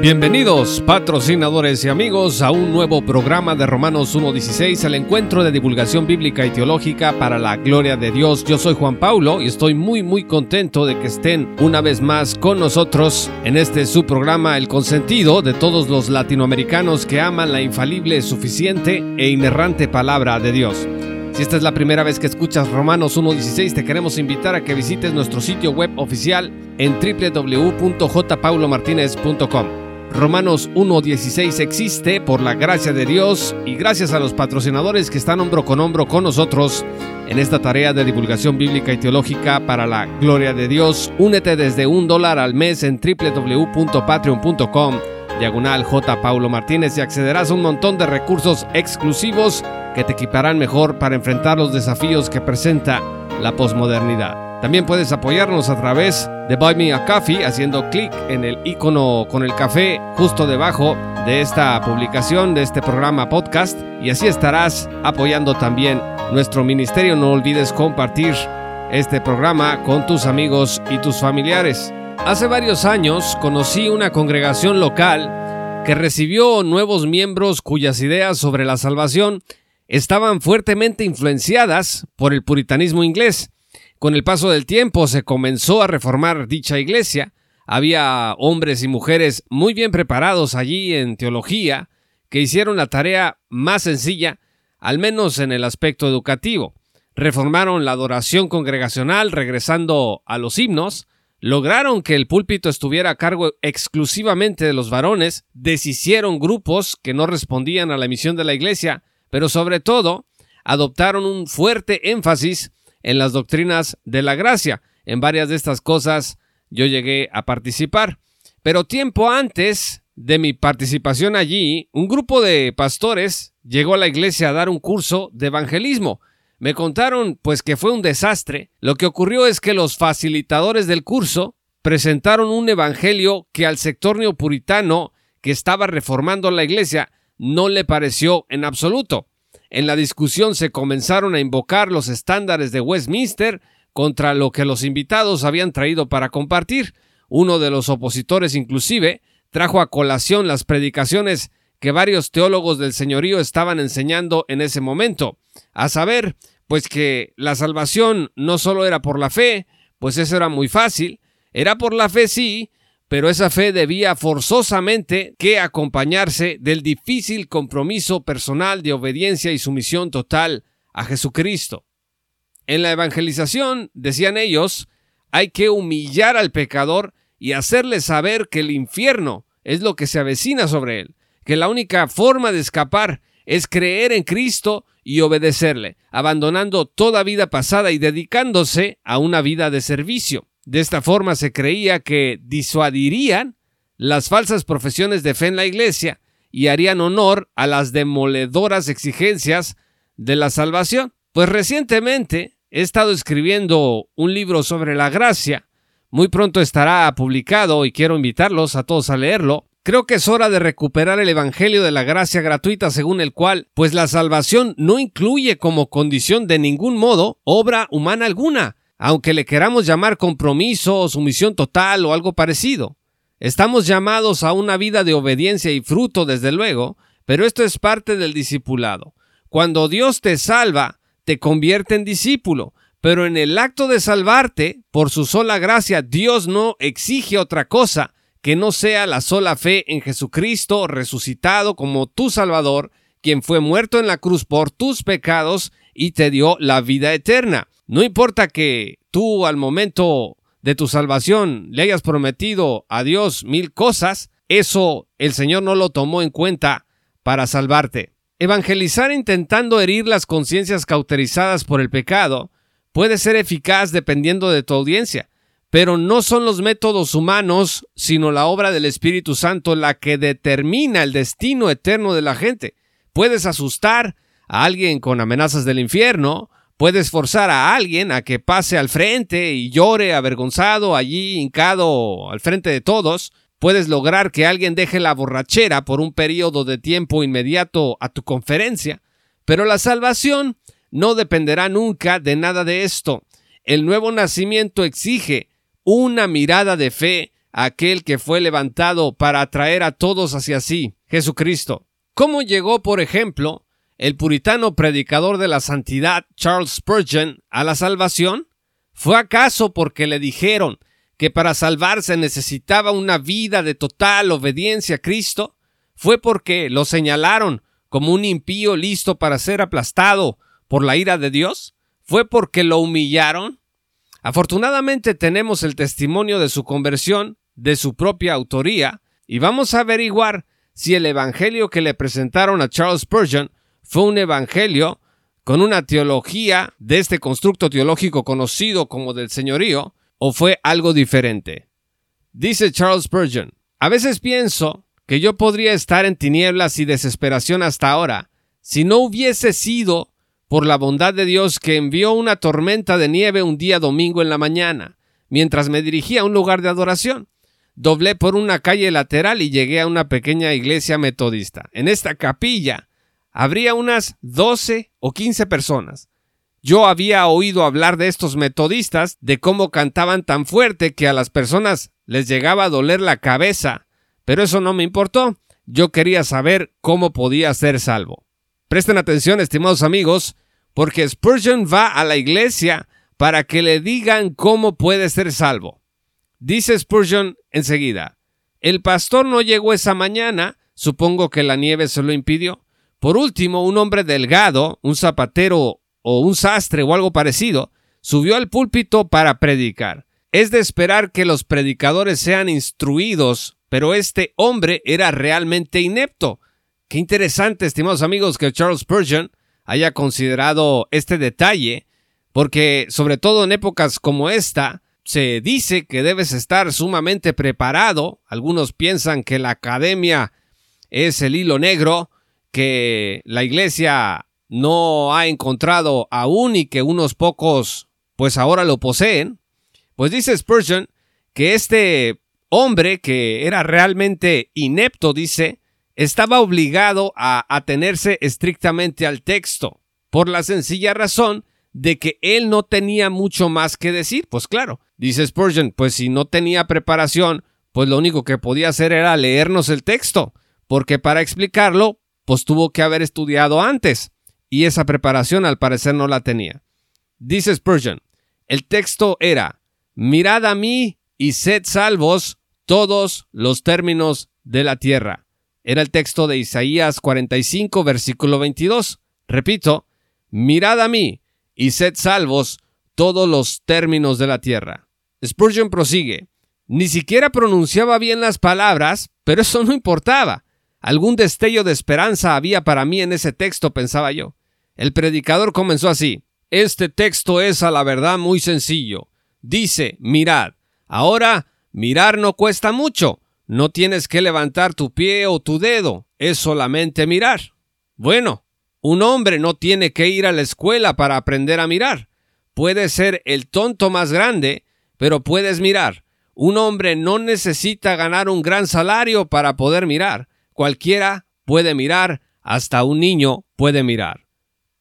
Bienvenidos, patrocinadores y amigos, a un nuevo programa de Romanos 1.16, el encuentro de divulgación bíblica y teológica para la gloria de Dios. Yo soy Juan Paulo y estoy muy muy contento de que estén una vez más con nosotros en este su programa El consentido de todos los latinoamericanos que aman la infalible, suficiente e inerrante palabra de Dios. Si esta es la primera vez que escuchas Romanos 1.16, te queremos invitar a que visites nuestro sitio web oficial en www.jpaulomartinez.com. Romanos 1.16 existe por la gracia de Dios y gracias a los patrocinadores que están hombro con hombro con nosotros en esta tarea de divulgación bíblica y teológica para la gloria de Dios. Únete desde un dólar al mes en www.patreon.com diagonal J. Paulo Martínez y accederás a un montón de recursos exclusivos que te equiparán mejor para enfrentar los desafíos que presenta la posmodernidad. También puedes apoyarnos a través de Buy Me a Coffee haciendo clic en el icono con el café justo debajo de esta publicación, de este programa podcast y así estarás apoyando también nuestro ministerio. No olvides compartir este programa con tus amigos y tus familiares. Hace varios años conocí una congregación local que recibió nuevos miembros cuyas ideas sobre la salvación estaban fuertemente influenciadas por el puritanismo inglés. Con el paso del tiempo se comenzó a reformar dicha iglesia. Había hombres y mujeres muy bien preparados allí en teología que hicieron la tarea más sencilla, al menos en el aspecto educativo. Reformaron la adoración congregacional regresando a los himnos, lograron que el púlpito estuviera a cargo exclusivamente de los varones, deshicieron grupos que no respondían a la misión de la iglesia, pero sobre todo adoptaron un fuerte énfasis en las doctrinas de la gracia. En varias de estas cosas yo llegué a participar. Pero tiempo antes de mi participación allí, un grupo de pastores llegó a la iglesia a dar un curso de evangelismo. Me contaron pues que fue un desastre. Lo que ocurrió es que los facilitadores del curso presentaron un evangelio que al sector neopuritano que estaba reformando la iglesia no le pareció en absoluto. En la discusión se comenzaron a invocar los estándares de Westminster contra lo que los invitados habían traído para compartir. Uno de los opositores inclusive trajo a colación las predicaciones que varios teólogos del señorío estaban enseñando en ese momento, a saber, pues que la salvación no solo era por la fe, pues eso era muy fácil, era por la fe sí, pero esa fe debía forzosamente que acompañarse del difícil compromiso personal de obediencia y sumisión total a Jesucristo. En la evangelización, decían ellos, hay que humillar al pecador y hacerle saber que el infierno es lo que se avecina sobre él, que la única forma de escapar es creer en Cristo y obedecerle, abandonando toda vida pasada y dedicándose a una vida de servicio. De esta forma se creía que disuadirían las falsas profesiones de fe en la Iglesia y harían honor a las demoledoras exigencias de la salvación. Pues recientemente he estado escribiendo un libro sobre la gracia. Muy pronto estará publicado y quiero invitarlos a todos a leerlo. Creo que es hora de recuperar el Evangelio de la gracia gratuita según el cual, pues la salvación no incluye como condición de ningún modo obra humana alguna, aunque le queramos llamar compromiso, sumisión total o algo parecido. Estamos llamados a una vida de obediencia y fruto, desde luego, pero esto es parte del discipulado. Cuando Dios te salva, te convierte en discípulo, pero en el acto de salvarte, por su sola gracia, Dios no exige otra cosa que no sea la sola fe en Jesucristo resucitado como tu Salvador, quien fue muerto en la cruz por tus pecados y te dio la vida eterna. No importa que tú al momento de tu salvación le hayas prometido a Dios mil cosas, eso el Señor no lo tomó en cuenta para salvarte. Evangelizar intentando herir las conciencias cauterizadas por el pecado puede ser eficaz dependiendo de tu audiencia, pero no son los métodos humanos, sino la obra del Espíritu Santo la que determina el destino eterno de la gente. Puedes asustar a alguien con amenazas del infierno, Puedes forzar a alguien a que pase al frente y llore avergonzado allí hincado al frente de todos. Puedes lograr que alguien deje la borrachera por un periodo de tiempo inmediato a tu conferencia. Pero la salvación no dependerá nunca de nada de esto. El nuevo nacimiento exige una mirada de fe a aquel que fue levantado para atraer a todos hacia sí, Jesucristo. ¿Cómo llegó, por ejemplo, el puritano predicador de la santidad Charles Spurgeon a la salvación? ¿Fue acaso porque le dijeron que para salvarse necesitaba una vida de total obediencia a Cristo? ¿Fue porque lo señalaron como un impío listo para ser aplastado por la ira de Dios? ¿Fue porque lo humillaron? Afortunadamente tenemos el testimonio de su conversión de su propia autoría y vamos a averiguar si el evangelio que le presentaron a Charles Spurgeon fue un evangelio con una teología de este constructo teológico conocido como del señorío, o fue algo diferente. Dice Charles Spurgeon, a veces pienso que yo podría estar en tinieblas y desesperación hasta ahora, si no hubiese sido por la bondad de Dios que envió una tormenta de nieve un día domingo en la mañana, mientras me dirigía a un lugar de adoración. Doblé por una calle lateral y llegué a una pequeña iglesia metodista. En esta capilla habría unas 12 o 15 personas. Yo había oído hablar de estos metodistas, de cómo cantaban tan fuerte que a las personas les llegaba a doler la cabeza, pero eso no me importó. Yo quería saber cómo podía ser salvo. Presten atención, estimados amigos, porque Spurgeon va a la iglesia para que le digan cómo puede ser salvo. Dice Spurgeon enseguida, el pastor no llegó esa mañana, supongo que la nieve se lo impidió. Por último, un hombre delgado, un zapatero o un sastre o algo parecido, subió al púlpito para predicar. Es de esperar que los predicadores sean instruidos, pero este hombre era realmente inepto. Qué interesante, estimados amigos, que Charles Spurgeon haya considerado este detalle, porque sobre todo en épocas como esta, se dice que debes estar sumamente preparado. Algunos piensan que la academia es el hilo negro, que la iglesia no ha encontrado aún y que unos pocos pues ahora lo poseen, pues dice Spurgeon que este hombre que era realmente inepto, dice, estaba obligado a atenerse estrictamente al texto, por la sencilla razón de que él no tenía mucho más que decir. Pues claro, dice Spurgeon, pues si no tenía preparación, pues lo único que podía hacer era leernos el texto, porque para explicarlo, pues tuvo que haber estudiado antes, y esa preparación al parecer no la tenía. Dice Spurgeon, el texto era, mirad a mí y sed salvos todos los términos de la tierra. Era el texto de Isaías 45, versículo 22. Repito, mirad a mí y sed salvos todos los términos de la tierra. Spurgeon prosigue, ni siquiera pronunciaba bien las palabras, pero eso no importaba. Algún destello de esperanza había para mí en ese texto, pensaba yo. El predicador comenzó así. Este texto es a la verdad muy sencillo. Dice, mirad. Ahora, mirar no cuesta mucho. No tienes que levantar tu pie o tu dedo. Es solamente mirar. Bueno, un hombre no tiene que ir a la escuela para aprender a mirar. Puede ser el tonto más grande, pero puedes mirar. Un hombre no necesita ganar un gran salario para poder mirar. Cualquiera puede mirar, hasta un niño puede mirar.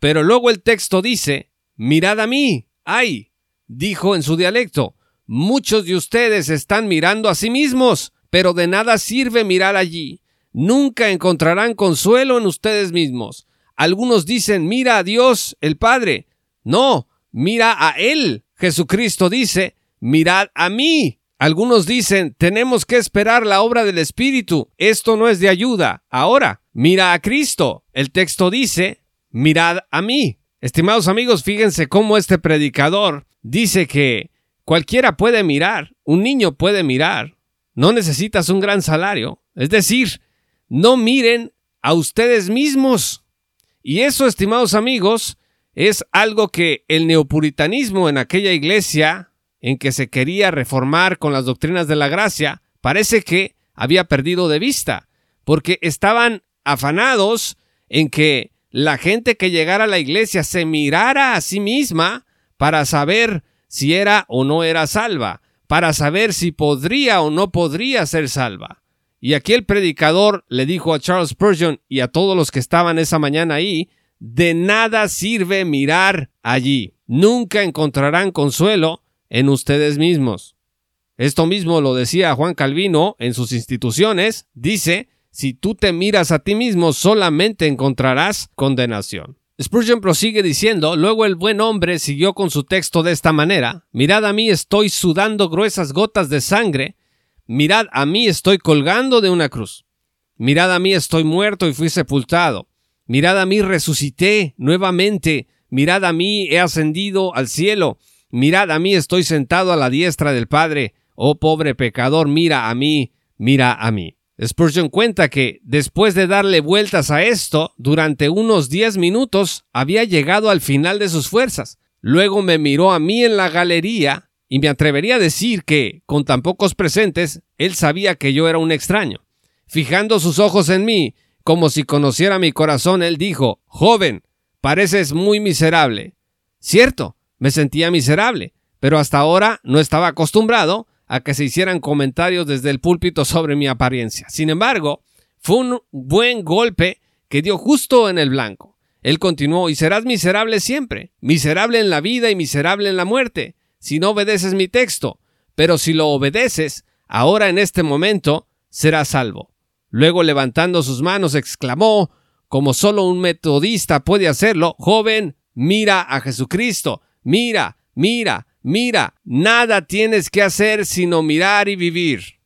Pero luego el texto dice, mirad a mí, ay, dijo en su dialecto, muchos de ustedes están mirando a sí mismos, pero de nada sirve mirar allí. Nunca encontrarán consuelo en ustedes mismos. Algunos dicen, mira a Dios, el Padre. No, mira a Él. Jesucristo dice, mirad a mí. Algunos dicen, tenemos que esperar la obra del Espíritu. Esto no es de ayuda. Ahora, mira a Cristo. El texto dice, mirad a mí. Estimados amigos, fíjense cómo este predicador dice que cualquiera puede mirar, un niño puede mirar, no necesitas un gran salario. Es decir, no miren a ustedes mismos. Y eso, estimados amigos, es algo que el neopuritanismo en aquella iglesia en que se quería reformar con las doctrinas de la gracia, parece que había perdido de vista, porque estaban afanados en que la gente que llegara a la iglesia se mirara a sí misma para saber si era o no era salva, para saber si podría o no podría ser salva. Y aquí el predicador le dijo a Charles Spurgeon y a todos los que estaban esa mañana ahí, de nada sirve mirar allí. Nunca encontrarán consuelo en ustedes mismos. Esto mismo lo decía Juan Calvino en sus instituciones. Dice, si tú te miras a ti mismo solamente encontrarás condenación. Spurgeon prosigue diciendo, luego el buen hombre siguió con su texto de esta manera, mirad a mí estoy sudando gruesas gotas de sangre, mirad a mí estoy colgando de una cruz, mirad a mí estoy muerto y fui sepultado, mirad a mí resucité nuevamente, mirad a mí he ascendido al cielo, mirad a mí estoy sentado a la diestra del Padre, oh pobre pecador, mira a mí, mira a mí. Spurgeon cuenta que, después de darle vueltas a esto, durante unos diez minutos había llegado al final de sus fuerzas. Luego me miró a mí en la galería y me atrevería a decir que, con tan pocos presentes, él sabía que yo era un extraño. Fijando sus ojos en mí, como si conociera mi corazón, él dijo, Joven, pareces muy miserable. Cierto, me sentía miserable, pero hasta ahora no estaba acostumbrado a que se hicieran comentarios desde el púlpito sobre mi apariencia. Sin embargo, fue un buen golpe que dio justo en el blanco. Él continuó, y serás miserable siempre, miserable en la vida y miserable en la muerte, si no obedeces mi texto, pero si lo obedeces, ahora en este momento, serás salvo. Luego levantando sus manos, exclamó, como solo un metodista puede hacerlo, joven, mira a Jesucristo, mira, mira, Mira, nada tienes que hacer sino mirar y vivir.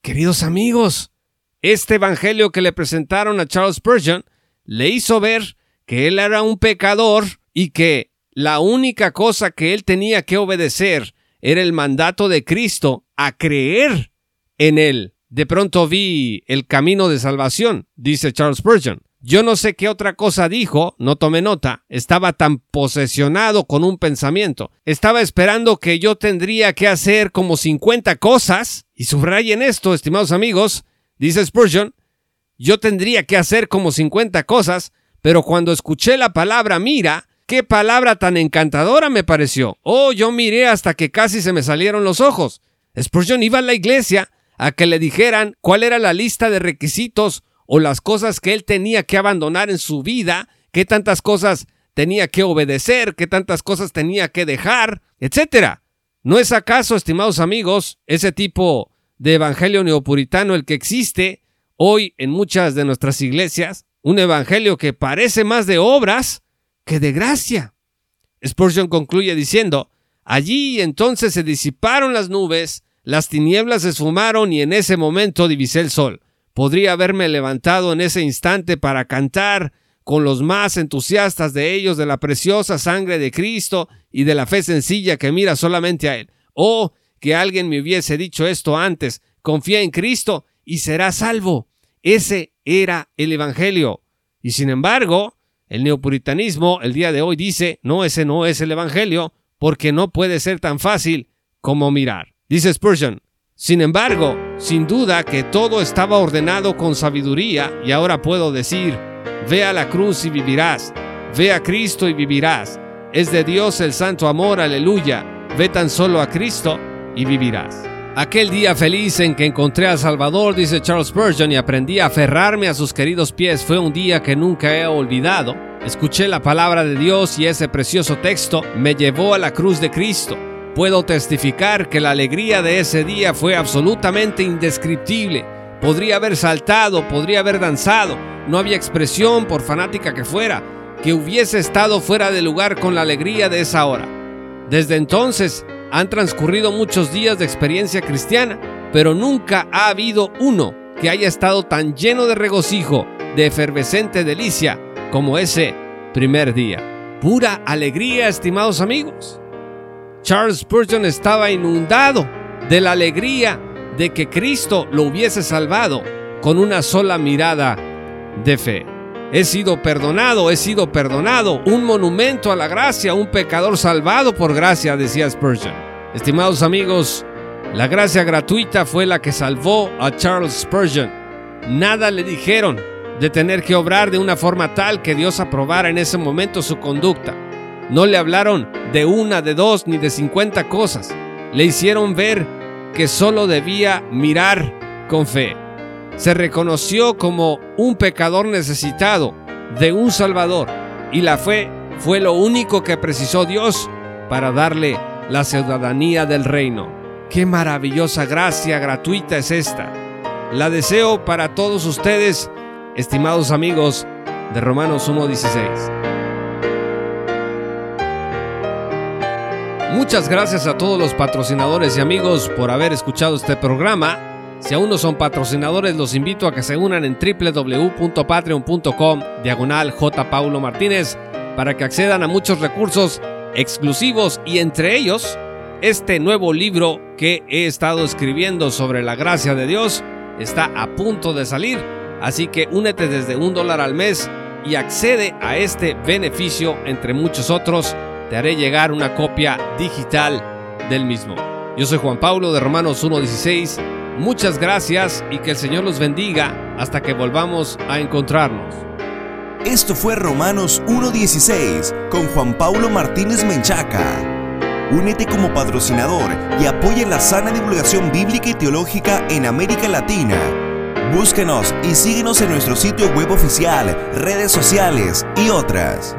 Queridos amigos, este evangelio que le presentaron a Charles Spurgeon le hizo ver que él era un pecador y que la única cosa que él tenía que obedecer era el mandato de Cristo a creer en él. De pronto vi el camino de salvación, dice Charles Spurgeon. Yo no sé qué otra cosa dijo, no tomé nota, estaba tan posesionado con un pensamiento, estaba esperando que yo tendría que hacer como 50 cosas, y subrayen esto, estimados amigos, dice Spurgeon, yo tendría que hacer como 50 cosas, pero cuando escuché la palabra mira, qué palabra tan encantadora me pareció. Oh, yo miré hasta que casi se me salieron los ojos. Spurgeon iba a la iglesia a que le dijeran cuál era la lista de requisitos o las cosas que él tenía que abandonar en su vida, qué tantas cosas tenía que obedecer, qué tantas cosas tenía que dejar, etcétera. ¿No es acaso, estimados amigos, ese tipo de evangelio neopuritano el que existe hoy en muchas de nuestras iglesias? Un evangelio que parece más de obras que de gracia. Spurgeon concluye diciendo, allí entonces se disiparon las nubes, las tinieblas se esfumaron y en ese momento divisé el sol. Podría haberme levantado en ese instante para cantar con los más entusiastas de ellos de la preciosa sangre de Cristo y de la fe sencilla que mira solamente a Él. Oh, que alguien me hubiese dicho esto antes. Confía en Cristo y será salvo. Ese era el Evangelio. Y sin embargo, el neopuritanismo el día de hoy dice, no, ese no es el Evangelio, porque no puede ser tan fácil como mirar. Dice Spurgeon, sin embargo, sin duda que todo estaba ordenado con sabiduría y ahora puedo decir, ve a la cruz y vivirás, ve a Cristo y vivirás. Es de Dios el santo amor, aleluya. Ve tan solo a Cristo y vivirás. Aquel día feliz en que encontré al Salvador, dice Charles Spurgeon, y aprendí a aferrarme a sus queridos pies, fue un día que nunca he olvidado. Escuché la palabra de Dios y ese precioso texto me llevó a la cruz de Cristo puedo testificar que la alegría de ese día fue absolutamente indescriptible. Podría haber saltado, podría haber danzado, no había expresión, por fanática que fuera, que hubiese estado fuera de lugar con la alegría de esa hora. Desde entonces han transcurrido muchos días de experiencia cristiana, pero nunca ha habido uno que haya estado tan lleno de regocijo, de efervescente delicia, como ese primer día. Pura alegría, estimados amigos. Charles Spurgeon estaba inundado de la alegría de que Cristo lo hubiese salvado con una sola mirada de fe. He sido perdonado, he sido perdonado, un monumento a la gracia, un pecador salvado por gracia, decía Spurgeon. Estimados amigos, la gracia gratuita fue la que salvó a Charles Spurgeon. Nada le dijeron, de tener que obrar de una forma tal que Dios aprobara en ese momento su conducta. No le hablaron de una, de dos, ni de cincuenta cosas. Le hicieron ver que solo debía mirar con fe. Se reconoció como un pecador necesitado de un Salvador y la fe fue lo único que precisó Dios para darle la ciudadanía del reino. Qué maravillosa gracia gratuita es esta. La deseo para todos ustedes, estimados amigos de Romanos 1.16. Muchas gracias a todos los patrocinadores y amigos por haber escuchado este programa. Si aún no son patrocinadores, los invito a que se unan en www.patreon.com diagonal J. Paulo Martínez para que accedan a muchos recursos exclusivos y entre ellos este nuevo libro que he estado escribiendo sobre la gracia de Dios está a punto de salir, así que únete desde un dólar al mes y accede a este beneficio entre muchos otros te haré llegar una copia digital del mismo. Yo soy Juan Pablo de Romanos 1.16. Muchas gracias y que el Señor los bendiga hasta que volvamos a encontrarnos. Esto fue Romanos 1.16 con Juan Pablo Martínez Menchaca. Únete como patrocinador y apoya la sana divulgación bíblica y teológica en América Latina. Búsquenos y síguenos en nuestro sitio web oficial, redes sociales y otras.